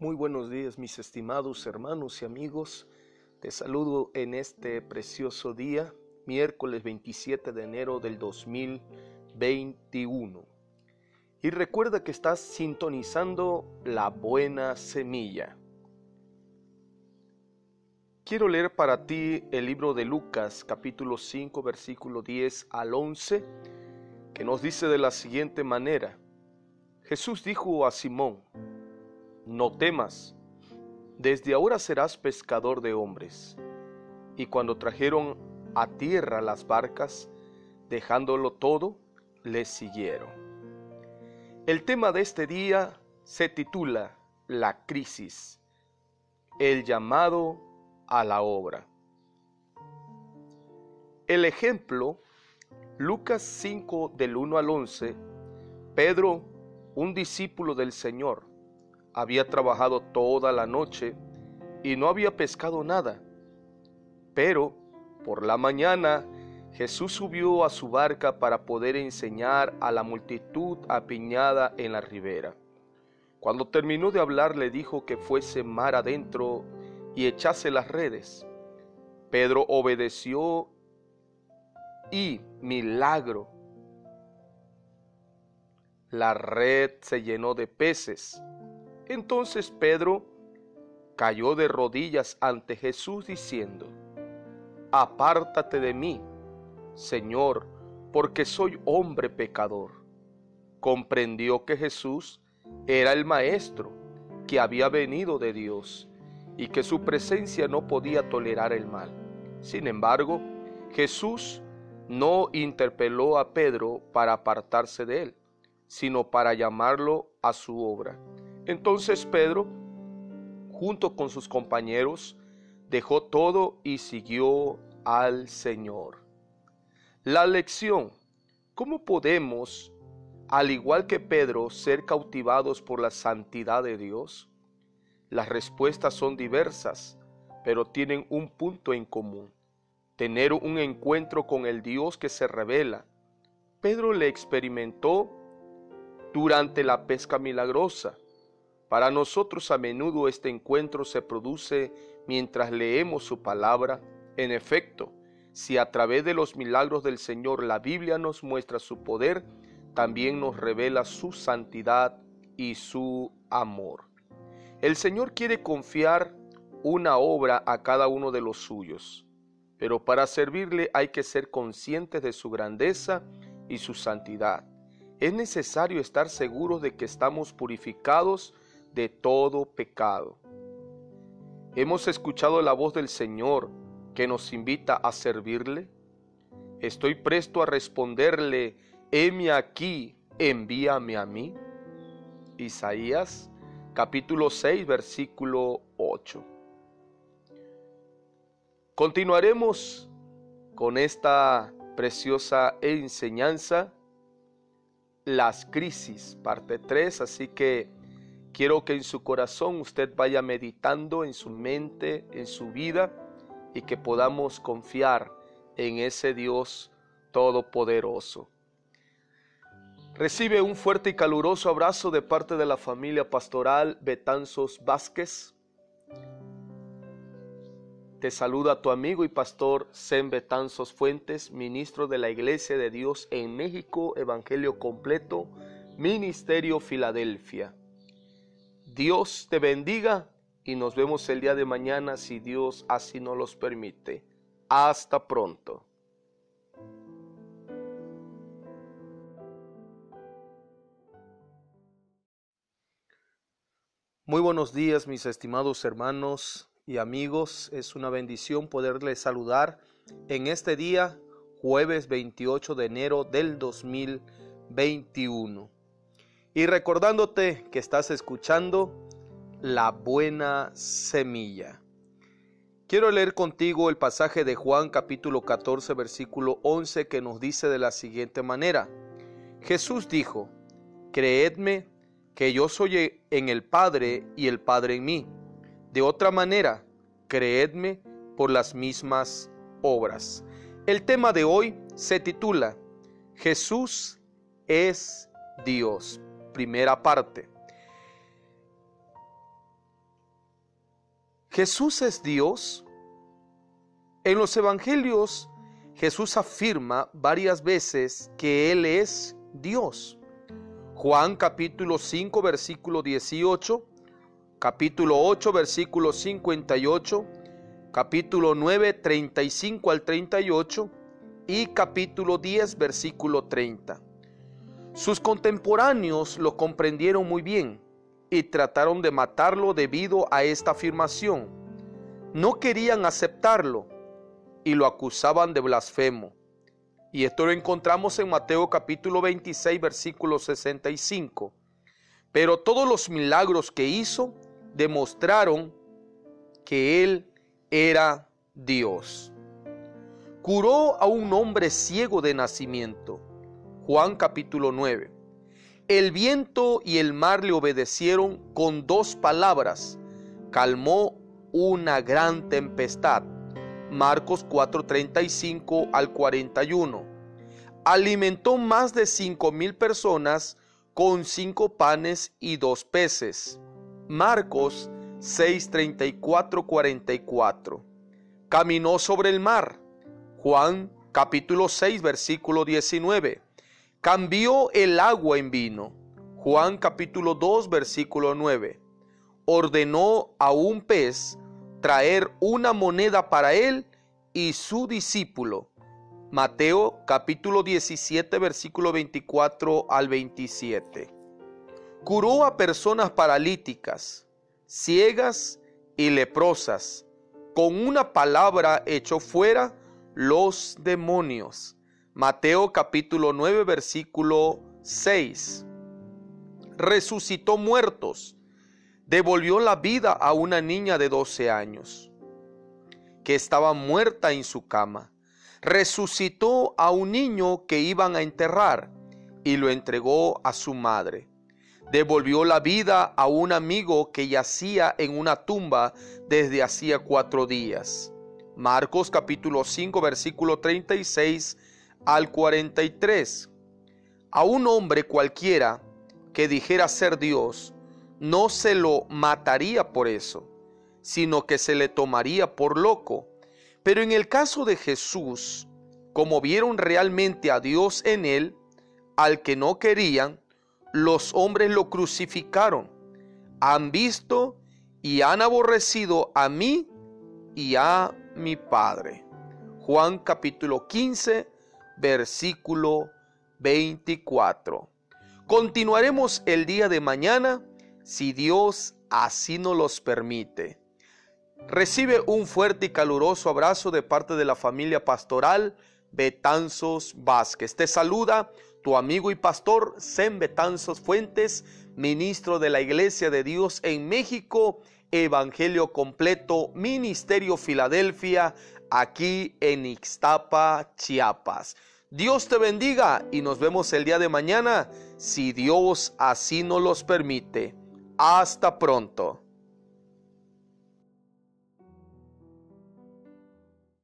Muy buenos días mis estimados hermanos y amigos. Te saludo en este precioso día, miércoles 27 de enero del 2021. Y recuerda que estás sintonizando la buena semilla. Quiero leer para ti el libro de Lucas capítulo 5 versículo 10 al 11 que nos dice de la siguiente manera. Jesús dijo a Simón, no temas, desde ahora serás pescador de hombres. Y cuando trajeron a tierra las barcas, dejándolo todo, le siguieron. El tema de este día se titula La crisis, el llamado a la obra. El ejemplo, Lucas 5 del 1 al 11, Pedro, un discípulo del Señor, había trabajado toda la noche y no había pescado nada. Pero por la mañana Jesús subió a su barca para poder enseñar a la multitud apiñada en la ribera. Cuando terminó de hablar le dijo que fuese mar adentro y echase las redes. Pedro obedeció y, milagro, la red se llenó de peces. Entonces Pedro cayó de rodillas ante Jesús diciendo, Apártate de mí, Señor, porque soy hombre pecador. Comprendió que Jesús era el Maestro, que había venido de Dios, y que su presencia no podía tolerar el mal. Sin embargo, Jesús no interpeló a Pedro para apartarse de él, sino para llamarlo a su obra. Entonces Pedro, junto con sus compañeros, dejó todo y siguió al Señor. La lección, ¿cómo podemos, al igual que Pedro, ser cautivados por la santidad de Dios? Las respuestas son diversas, pero tienen un punto en común, tener un encuentro con el Dios que se revela. Pedro le experimentó durante la pesca milagrosa para nosotros a menudo este encuentro se produce mientras leemos su palabra. En efecto, si a través de los milagros del Señor la Biblia nos muestra su poder, también nos revela su santidad y su amor. El Señor quiere confiar una obra a cada uno de los suyos, pero para servirle hay que ser conscientes de su grandeza y su santidad. Es necesario estar seguros de que estamos purificados de todo pecado. Hemos escuchado la voz del Señor que nos invita a servirle. Estoy presto a responderle, heme aquí, envíame a mí. Isaías capítulo 6 versículo 8. Continuaremos con esta preciosa enseñanza, las crisis, parte 3, así que Quiero que en su corazón usted vaya meditando en su mente, en su vida, y que podamos confiar en ese Dios todopoderoso. Recibe un fuerte y caluroso abrazo de parte de la familia pastoral Betanzos Vázquez. Te saluda tu amigo y pastor Sem Betanzos Fuentes, ministro de la Iglesia de Dios en México, Evangelio Completo, Ministerio Filadelfia. Dios te bendiga y nos vemos el día de mañana si Dios así nos los permite. Hasta pronto. Muy buenos días mis estimados hermanos y amigos. Es una bendición poderles saludar en este día, jueves 28 de enero del 2021 y recordándote que estás escuchando la buena semilla. Quiero leer contigo el pasaje de Juan capítulo 14 versículo 11 que nos dice de la siguiente manera. Jesús dijo, Creedme que yo soy en el Padre y el Padre en mí. De otra manera, creedme por las mismas obras. El tema de hoy se titula Jesús es Dios primera parte. ¿Jesús es Dios? En los evangelios Jesús afirma varias veces que Él es Dios. Juan capítulo 5 versículo 18, capítulo 8 versículo 58, capítulo 9 35 al 38 y capítulo 10 versículo 30. Sus contemporáneos lo comprendieron muy bien y trataron de matarlo debido a esta afirmación. No querían aceptarlo y lo acusaban de blasfemo. Y esto lo encontramos en Mateo capítulo 26, versículo 65. Pero todos los milagros que hizo demostraron que él era Dios. Curó a un hombre ciego de nacimiento. Juan capítulo 9. El viento y el mar le obedecieron con dos palabras. Calmó una gran tempestad. Marcos 4:35 al 41. Alimentó más de cinco mil personas con cinco panes y dos peces. Marcos 6:34 44. Caminó sobre el mar. Juan capítulo 6 versículo 19. Cambió el agua en vino. Juan capítulo 2 versículo 9. Ordenó a un pez traer una moneda para él y su discípulo. Mateo capítulo 17 versículo 24 al 27. Curó a personas paralíticas, ciegas y leprosas. Con una palabra echó fuera los demonios. Mateo capítulo 9 versículo 6. Resucitó muertos devolvió la vida a una niña de 12 años que estaba muerta en su cama. Resucitó a un niño que iban a enterrar y lo entregó a su madre. Devolvió la vida a un amigo que yacía en una tumba desde hacía cuatro días. Marcos capítulo 5 versículo 36 al 43. A un hombre cualquiera que dijera ser Dios, no se lo mataría por eso, sino que se le tomaría por loco. Pero en el caso de Jesús, como vieron realmente a Dios en él, al que no querían, los hombres lo crucificaron. Han visto y han aborrecido a mí y a mi Padre. Juan capítulo 15, versículo 24. Continuaremos el día de mañana si Dios así nos los permite. Recibe un fuerte y caluroso abrazo de parte de la familia pastoral Betanzos Vázquez. Te saluda tu amigo y pastor Sem Betanzos Fuentes, ministro de la Iglesia de Dios en México, Evangelio Completo, Ministerio Filadelfia, aquí en Ixtapa, Chiapas. Dios te bendiga y nos vemos el día de mañana, si Dios así nos los permite. Hasta pronto.